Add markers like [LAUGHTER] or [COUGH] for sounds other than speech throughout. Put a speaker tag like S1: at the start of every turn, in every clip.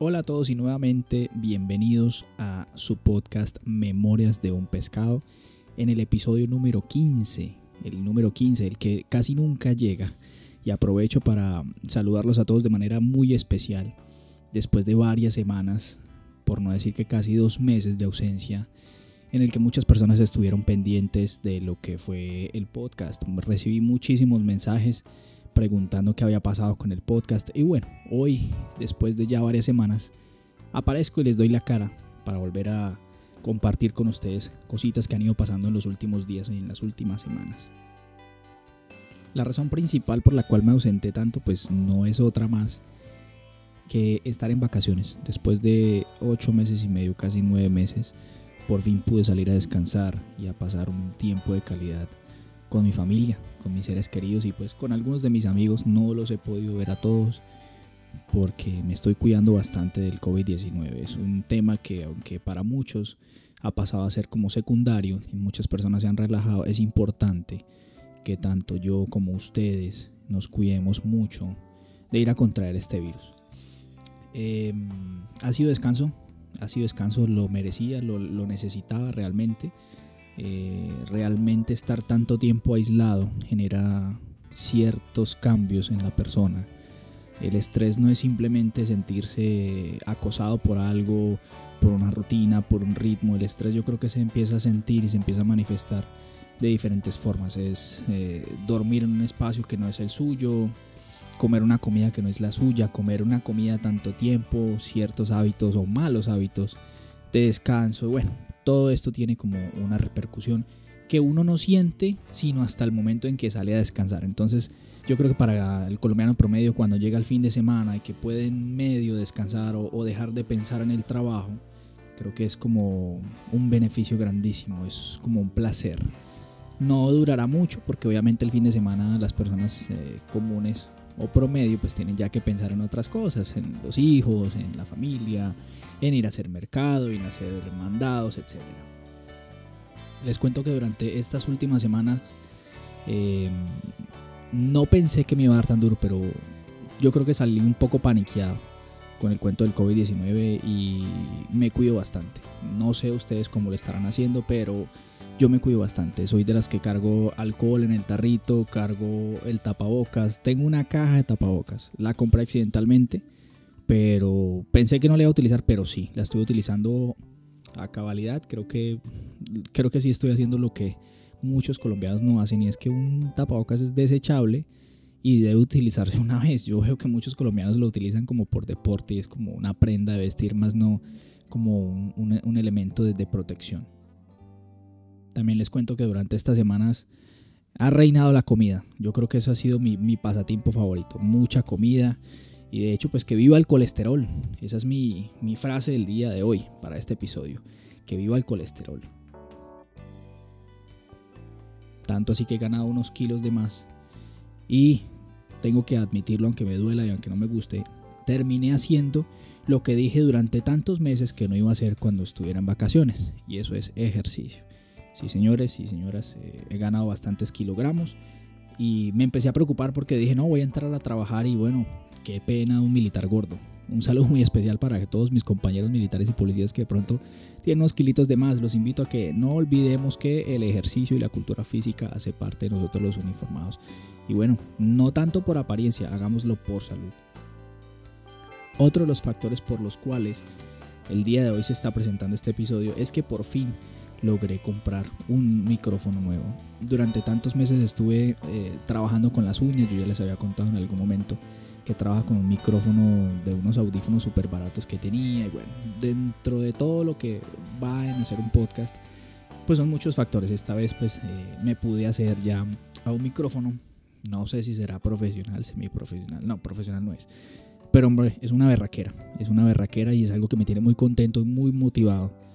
S1: Hola a todos y nuevamente bienvenidos a su podcast Memorias de un pescado en el episodio número 15, el número 15, el que casi nunca llega. Y aprovecho para saludarlos a todos de manera muy especial después de varias semanas, por no decir que casi dos meses de ausencia, en el que muchas personas estuvieron pendientes de lo que fue el podcast. Recibí muchísimos mensajes preguntando qué había pasado con el podcast. Y bueno, hoy, después de ya varias semanas, aparezco y les doy la cara para volver a compartir con ustedes cositas que han ido pasando en los últimos días y en las últimas semanas. La razón principal por la cual me ausenté tanto pues no es otra más que estar en vacaciones. Después de ocho meses y medio, casi nueve meses, por fin pude salir a descansar y a pasar un tiempo de calidad con mi familia, con mis seres queridos y pues con algunos de mis amigos. No los he podido ver a todos porque me estoy cuidando bastante del COVID-19. Es un tema que aunque para muchos ha pasado a ser como secundario y muchas personas se han relajado, es importante que tanto yo como ustedes nos cuidemos mucho de ir a contraer este virus. Em, ha sido descanso, ha sido descanso, lo merecía, lo, lo necesitaba realmente. Eh, realmente estar tanto tiempo aislado genera ciertos cambios en la persona. El estrés no es simplemente sentirse acosado por algo, por una rutina, por un ritmo. El estrés yo creo que se empieza a sentir y se empieza a manifestar de diferentes formas. Es eh, dormir en un espacio que no es el suyo, comer una comida que no es la suya, comer una comida tanto tiempo, ciertos hábitos o malos hábitos de descanso. Bueno, todo esto tiene como una repercusión que uno no siente sino hasta el momento en que sale a descansar. Entonces yo creo que para el colombiano promedio cuando llega el fin de semana y que puede en medio descansar o, dejar de pensar en el trabajo, creo que es como un beneficio grandísimo, es como un placer. No durará mucho porque obviamente el fin de semana las personas eh, comunes o promedio pues tienen ya que pensar en otras cosas, en los hijos, en la familia, en ir a hacer mercado, en hacer mandados, etc. Les cuento que durante estas últimas semanas em, no pensé que me iba a dar tan duro, pero yo creo que salí un poco paniqueado con el cuento del COVID-19 y me cuido bastante. No sé ustedes cómo lo estarán haciendo, pero yo me cuido bastante. Soy de las que cargo alcohol en el tarrito, cargo el tapabocas. Tengo una caja de tapabocas. La compré accidentalmente pero pensé que no la iba a utilizar, pero sí, la estoy utilizando a cabalidad. Creo que, creo que sí estoy haciendo lo que muchos colombianos no hacen y es que un tapabocas es desechable y debe utilizarse [LAUGHS] una vez. Yo veo que muchos colombianos lo utilizan como por deporte y es como una prenda de vestir, más no como un, elemento de, protección. También les cuento que durante estas semanas ha reinado la comida. Yo creo que eso ha sido mi, mi pasatiempo favorito. Mucha comida y de hecho, pues que viva el colesterol. Esa es mi, frase del día de hoy para este episodio. Que viva el colesterol. Tanto así que he ganado unos kilos de más. Y tengo que admitirlo, aunque me duela y aunque no me guste, terminé haciendo lo que dije durante tantos meses que no iba a hacer cuando estuviera en vacaciones. Y eso es ejercicio. Sí, señores y señoras, eh, he ganado bastantes kilogramos. Y me empecé a preocupar porque dije, no, voy a entrar a trabajar y bueno, qué pena un militar gordo. Un saludo muy especial para todos mis compañeros militares y policías que de pronto tienen unos kilitos de más. Los invito a que no olvidemos que el ejercicio y la cultura física hace parte de nosotros los uniformados. Y bueno, no tanto por apariencia, hagámoslo por salud. Otro de los factores por los cuales el día de hoy se está presentando este episodio es que por fin logré comprar un micrófono nuevo. Durante tantos meses estuve eh, trabajando con las uñas, yo ya les había contado en algún momento que trabaja con un micrófono de unos audífonos súper baratos que tenía. Y bueno, dentro de todo lo que va en hacer un podcast, pues son muchos factores. Esta vez pues eh, me pude hacer ya a un micrófono. No sé si será profesional, semiprofesional. No, profesional no es. Pero hombre, es una berraquera. Es una berraquera y es algo que me tiene muy contento y muy motivado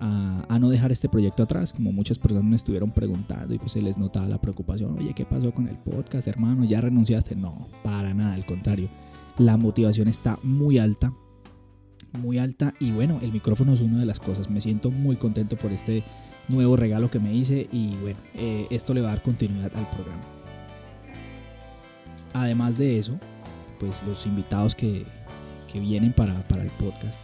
S1: a, no dejar este proyecto atrás, como muchas personas me estuvieron preguntando y pues se les notaba la preocupación, oye, ¿qué pasó con el podcast, hermano? ¿Ya renunciaste? No, para nada, al contrario. La motivación está muy alta, muy alta y bueno, el micrófono es una de las cosas. Me siento muy contento por este nuevo regalo que me hice y bueno, eh, esto le va a dar continuidad al programa. Además de eso, pues los invitados que, que vienen para, para el podcast.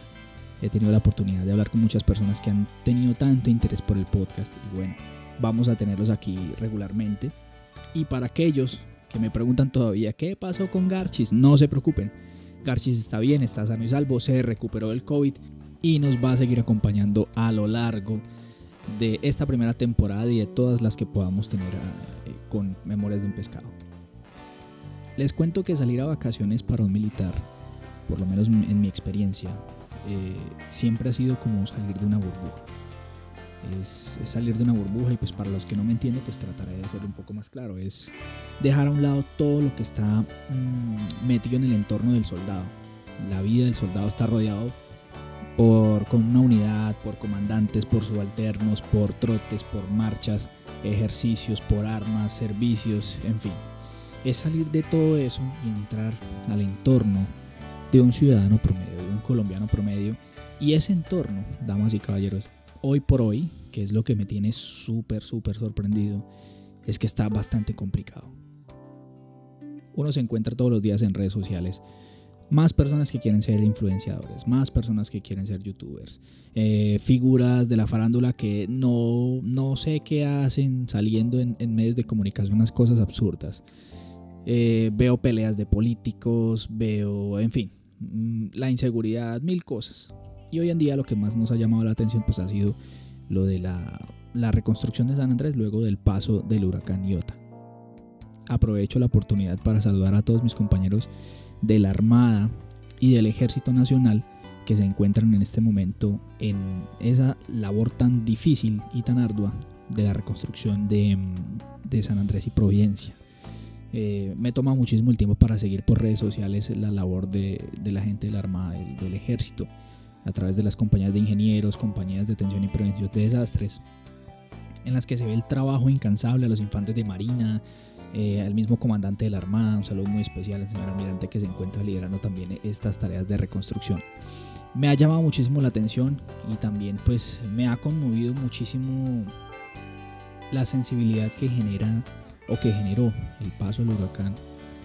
S1: He tenido la oportunidad de hablar con muchas personas que han tenido tanto interés por el podcast y bueno, vamos a tenerlos aquí regularmente. Y para aquellos que me preguntan todavía qué pasó con Garchis, no se preocupen. Garchis está bien, está sano y salvo, se recuperó del COVID y nos va a seguir acompañando a lo largo de esta primera temporada y de todas las que podamos tener eh, con Memorias de un Pescado. Les cuento que salir a vacaciones para un militar, por lo menos en mi experiencia, eh, siempre ha sido como salir de una burbuja. Es, salir de una burbuja y pues para los que no me entienden pues trataré de hacerlo un poco más claro. Es dejar a un lado todo lo que está mm, metido en el entorno del soldado. La vida del soldado está rodeado por con una unidad, por comandantes, por subalternos, por trotes, por marchas, ejercicios, por armas, servicios, en fin. Es salir de todo eso y entrar al entorno de un ciudadano promedio, colombiano promedio. Y ese entorno, damas y caballeros, hoy por hoy, que es lo que me tiene súper, súper sorprendido, es que está bastante complicado. Uno se encuentra todos los días en redes sociales más personas que quieren ser influenciadores, más personas que quieren ser youtubers, eh, figuras de la farándula que no, no sé qué hacen saliendo en, medios de comunicación unas cosas absurdas. Eh, veo peleas de políticos, veo, en fin, la inseguridad, mil cosas. Y hoy en día lo que más nos ha llamado la atención pues ha sido lo de la, la reconstrucción de San Andrés luego del paso del huracán Iota. Aprovecho la oportunidad para saludar a todos mis compañeros de la Armada y del Ejército Nacional que se encuentran en este momento en esa labor tan difícil y tan ardua de la reconstrucción de, mm, San Andrés y Providencia. Eh, me toma muchísimo el tiempo para seguir por redes sociales la labor de, la gente de la Armada, del, del, Ejército, a través de las compañías de ingenieros, compañías de atención y prevención de desastres, en las que se ve el trabajo incansable a los infantes de Marina, eh, al mismo comandante de la Armada, un saludo muy especial al señor almirante que se encuentra liderando también estas tareas de reconstrucción. Me ha llamado muchísimo la atención y también pues me ha conmovido muchísimo la sensibilidad que genera o que generó el paso del huracán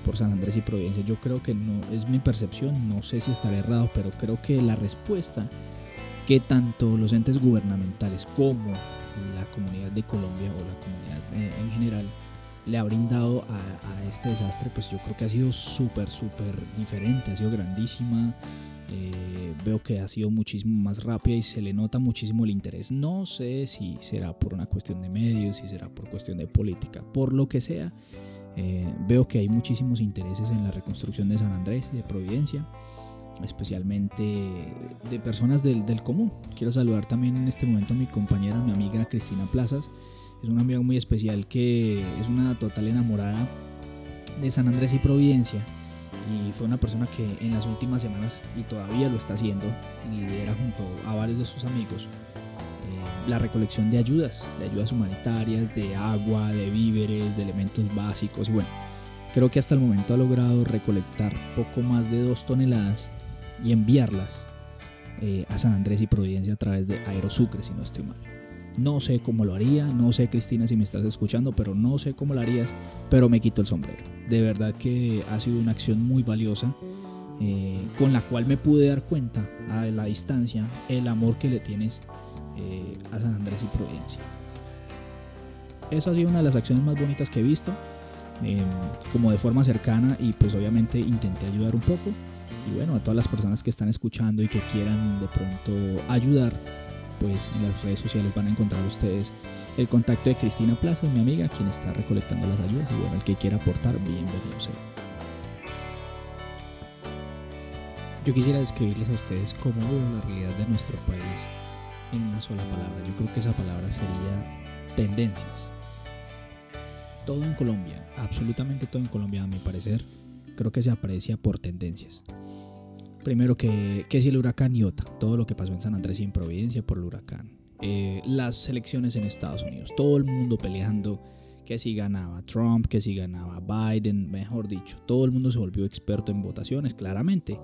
S1: por San Andrés y Providencia. Yo creo que no es mi percepción, no sé si estaré errado, pero creo que la respuesta que tanto los entes gubernamentales como la comunidad de Colombia o la comunidad eh, en general le ha brindado a, este desastre, pues yo creo que ha sido súper, súper diferente, ha sido grandísima. Eh, veo que ha sido muchísimo más rápida y se le nota muchísimo el interés. No sé si será por una cuestión de medios, si será por cuestión de política, por lo que sea. Eh, veo que hay muchísimos intereses en la reconstrucción de San Andrés y de Providencia, especialmente de personas del, del común. Quiero saludar también en este momento a mi compañera, mi amiga Cristina Plazas, es una amiga muy especial que es una total enamorada de San Andrés y Providencia. Y fue una persona que en las últimas semanas, y todavía lo está haciendo, lidera junto a varios de sus amigos eh, la recolección de ayudas, de ayudas humanitarias, de agua, de víveres, de elementos básicos. Y bueno, creo que hasta el momento ha logrado recolectar poco más de dos toneladas y enviarlas eh, a San Andrés y Providencia a través de Aerosucre, si no estoy mal. No sé cómo lo haría, no sé Cristina si me estás escuchando, pero no sé cómo lo harías, pero me quito el sombrero. De verdad que ha sido una acción muy valiosa eh, con la cual me pude dar cuenta a la distancia el amor que le tienes eh, a San Andrés y Providencia. Esa ha sido una de las acciones más bonitas que he visto, em, como de forma cercana y pues obviamente intenté ayudar un poco. Y bueno, a todas las personas que están escuchando y que quieran de pronto ayudar, pues en las redes sociales van a encontrar ustedes el contacto de Cristina Plaza, mi amiga, quien está recolectando las ayudas y bueno, el que quiera aportar, bienvenido sea. Yo quisiera describirles a ustedes cómo veo la realidad de nuestro país en una sola palabra. Yo creo que esa palabra sería tendencias. Todo en Colombia, absolutamente todo en Colombia a mi parecer, creo que se aprecia por tendencias. Primero que, que si el huracán Iota, todo lo que pasó en San Andrés y en Providencia por el huracán. Eh, las elecciones en Estados Unidos, todo el mundo peleando que si ganaba Trump, que si ganaba Biden, mejor dicho, todo el mundo se volvió experto en votaciones, claramente.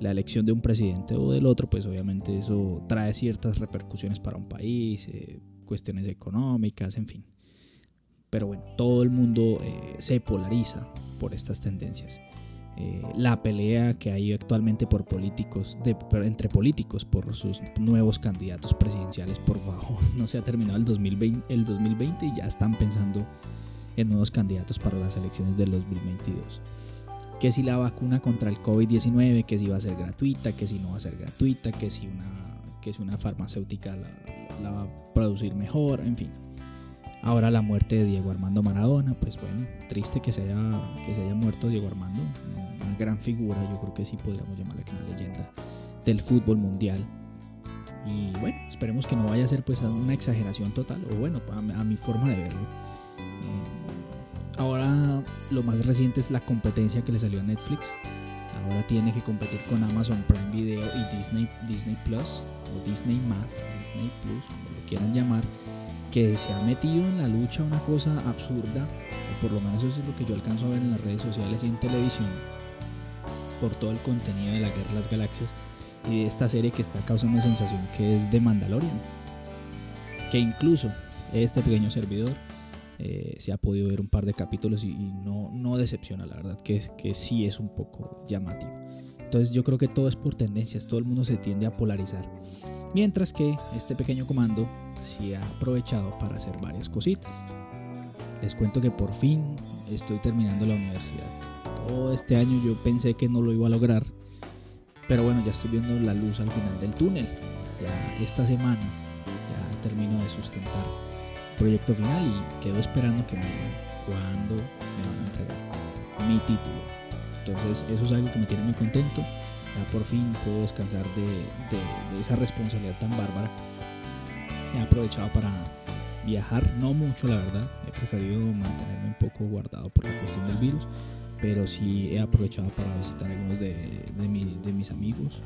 S1: La elección de un presidente o del otro, pues obviamente eso trae ciertas repercusiones para un país, eh, cuestiones económicas, en fin. Pero bueno, todo el mundo eh, se polariza por estas tendencias. Eh, la pelea que hay actualmente por políticos, de, entre políticos por sus nuevos candidatos presidenciales, por favor, [LAUGHS] no se ha terminado el 2020, el 2020 y ya están pensando en nuevos candidatos para las elecciones del 2022. Que si la vacuna contra el COVID-19, que si va a ser gratuita, que si no va a ser gratuita, que si una, que si una farmacéutica la va a producir mejor, en fin. Ahora la muerte de Diego Armando Maradona, pues bueno, triste que se haya, que se haya muerto Diego Armando, una gran figura, yo creo que sí podríamos llamarle que una leyenda del fútbol mundial. Y bueno, esperemos que no vaya a ser pues una exageración total, o bueno, a, mi forma de verlo. Eh, ahora lo más reciente es la competencia que le salió a Netflix. Ahora tiene que competir con Amazon Prime Video y Disney, Disney Plus, o Disney Más, Disney Plus, como lo quieran llamar que se ha metido en la lucha una cosa absurda, o por lo menos eso es lo que yo alcanzo a ver en las redes sociales y en televisión, por todo el contenido de la Guerra de las Galaxias y de esta serie que está causando sensación que es de Mandalorian. Que incluso este pequeño servidor eh, se ha podido ver un par de capítulos y, no, no, decepciona, la verdad, que, que sí es un poco llamativo. Entonces yo creo que todo es por tendencias, todo el mundo se tiende a polarizar. Mientras que este pequeño comando sí ha aprovechado para hacer varias cositas. Les cuento que por fin estoy terminando la universidad. Todo este año yo pensé que no lo iba a lograr, pero bueno, ya estoy viendo la luz al final del túnel. Ya esta semana ya termino de sustentar el proyecto final y quedo esperando que me digan cuándo me van a entregar mi título. Entonces eso es algo que me tiene muy contento. Ya por fin puedo descansar de, esa responsabilidad tan bárbara he aprovechado para viajar, no mucho la verdad, he preferido mantenerme un poco guardado por la cuestión del virus, pero sí he aprovechado para visitar algunos de, mis amigos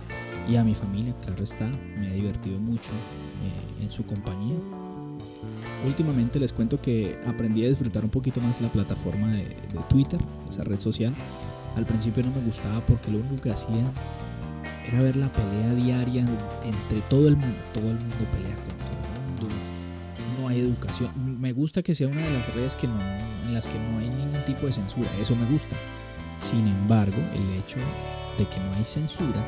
S1: y a mi familia, claro está, me he divertido mucho eh, en su compañía. Últimamente les cuento que aprendí a disfrutar un poquito más la plataforma de Twitter, esa red social. Al principio no me gustaba porque lo único que hacía era ver la pelea diaria entre todo el mundo, todo el mundo pelea con no hay educación. Me gusta que sea una de las redes que no, en las que no hay ningún tipo de censura, eso me gusta. Sin embargo, el hecho de que no hay censura,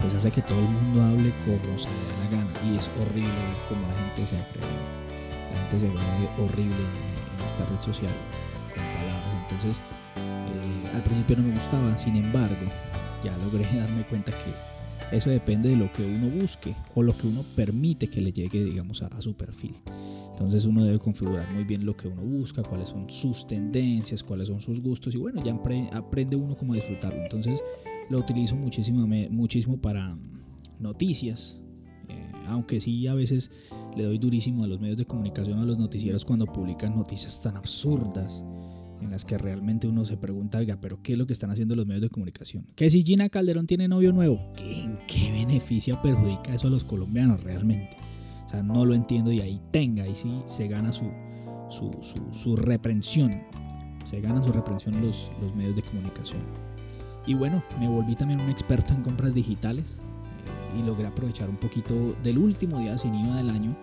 S1: pues hace que todo el mundo hable como se le da la gana. Y es horrible como la gente se agrede. La gente se agrede horrible en esta red social con palabras. Entonces, al principio no me gustaba, sin embargo, ya logré [LAUGHS] darme cuenta que eso depende de lo que uno busque o lo que uno permite que le llegue, digamos, a, su perfil. Entonces uno debe configurar muy bien lo que uno busca, cuáles son sus tendencias, cuáles son sus gustos y bueno, ya aprende uno cómo disfrutarlo. Entonces lo utilizo muchísimo, muchísimo para noticias, eh, aunque sí a veces le doy durísimo a los medios de comunicación, a los noticieros cuando publican noticias tan absurdas en las que realmente uno se pregunta, oiga, pero ¿qué es lo que están haciendo los medios de comunicación? Que si Gina Calderón tiene novio nuevo, ¿qué, ¿en qué beneficia perjudica eso a los colombianos realmente? O sea, no lo entiendo y ahí tenga, ahí sí se gana su, su, su, reprensión, se ganan su reprensión los, los medios de comunicación. Y bueno, me volví también un experto en compras digitales eh, y logré aprovechar un poquito del último día sin IVA del año,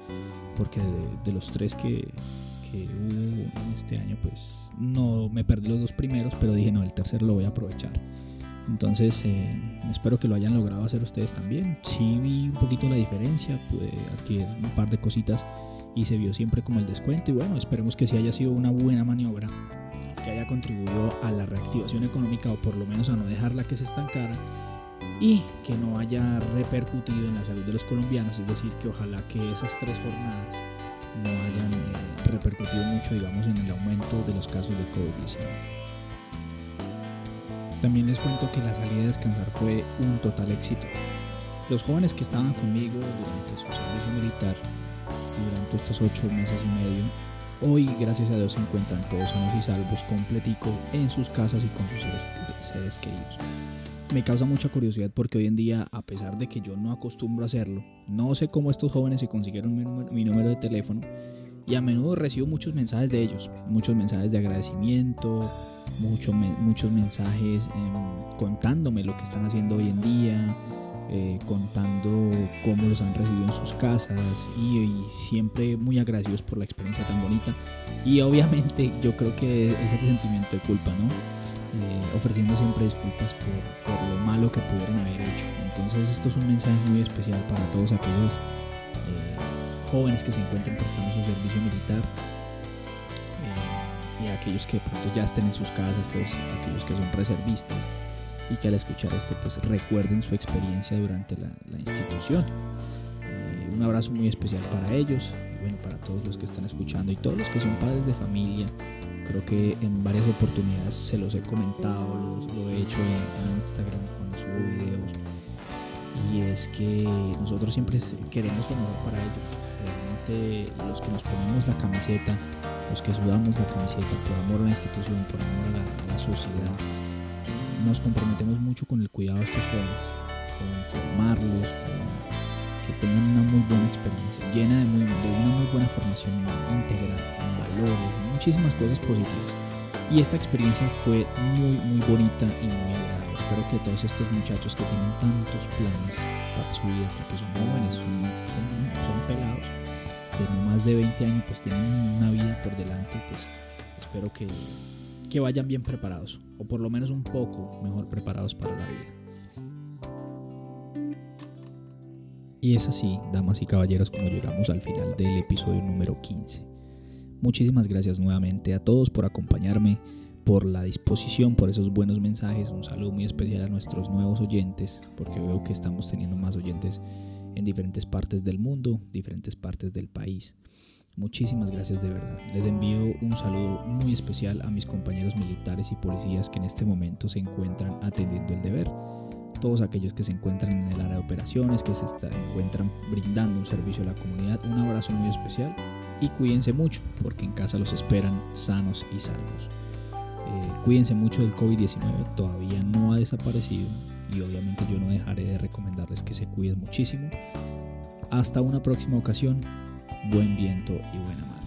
S1: porque de los tres que, hubo en este año, pues no me perdí los dos primeros, pero dije, no, el tercero lo voy a aprovechar. Entonces, eh, espero que lo hayan logrado hacer ustedes también. Sí vi un poquito la diferencia, pude adquirir un par de cositas y se vio siempre como el descuento. Y bueno, esperemos que sí haya sido una buena maniobra, que haya contribuido a la reactivación económica o por lo menos a no dejarla que se estancara y que no haya repercutido en la salud de los colombianos. Es decir, que ojalá que esas tres jornadas no hayan eh, repercutido mucho, digamos, en el aumento de los casos de COVID-19. También les cuento que la salida a descansar fue un total éxito. Los jóvenes que estaban conmigo durante su servicio militar, durante estos ocho meses y medio, hoy gracias a Dios se encuentran todos sanos y salvos, completico, en sus casas y con sus seres queridos me causa mucha curiosidad porque hoy en día, a pesar de que yo no acostumbro a hacerlo, no sé cómo estos jóvenes se consiguieron mi número, de teléfono y a menudo recibo muchos mensajes de ellos, muchos mensajes de agradecimiento, muchos muchos mensajes em, contándome lo que están haciendo hoy en día, eh, contando cómo los han recibido en sus casas y, y, siempre muy agradecidos por la experiencia tan bonita. Y obviamente yo creo que es el sentimiento de culpa, ¿no? Eh, ofreciendo siempre disculpas por, por, lo malo que pudieron haber hecho. Entonces esto es un mensaje muy especial para todos aquellos eh, jóvenes que se encuentren prestando su servicio militar y aquellos que pronto ya estén en sus casas, todos aquellos que son reservistas y que al escuchar esto pues recuerden su experiencia durante la, la institución. Eh, un abrazo muy especial para ellos y bueno, para todos los que están escuchando y todos los que son padres de familia. Creo que en varias oportunidades se los he comentado, los, lo he hecho en, Instagram cuando subo videos. Y es que nosotros siempre queremos lo mejor para ellos. Realmente los que nos ponemos la camiseta, los que sudamos la camiseta por amor a la institución, por amor a la, a la sociedad, nos comprometemos mucho con el cuidado de estos jóvenes, con formarlos, con que tengan una muy buena experiencia, llena de, muy, de una muy buena formación integral, en valores, muchísimas cosas positivas. Y esta experiencia fue muy, muy bonita y muy agradable. Espero que todos estos muchachos que tienen tantos planes para su vida, porque son jóvenes, son, son, pelados, de no más de 20 años, pues tienen una vida por delante, pues espero que que vayan bien preparados, o por lo menos un poco mejor preparados para la vida. Y es así, damas y caballeros, como llegamos al final del episodio número 15. Muchísimas gracias nuevamente a todos por acompañarme, por la disposición, por esos buenos mensajes. Un saludo muy especial a nuestros nuevos oyentes, porque veo que estamos teniendo más oyentes en diferentes partes del mundo, diferentes partes del país. Muchísimas gracias de verdad. Les envío un saludo muy especial a mis compañeros militares y policías que en este momento se encuentran atendiendo el deber. Todos aquellos que se encuentran en el área de operaciones, que se encuentran brindando un servicio a la comunidad, un abrazo muy especial y cuídense mucho porque en casa los esperan sanos y salvos. Eh, cuídense mucho del COVID-19, todavía no ha desaparecido y obviamente yo no dejaré de recomendarles que se cuiden muchísimo. Hasta una próxima ocasión, buen viento y buena mar.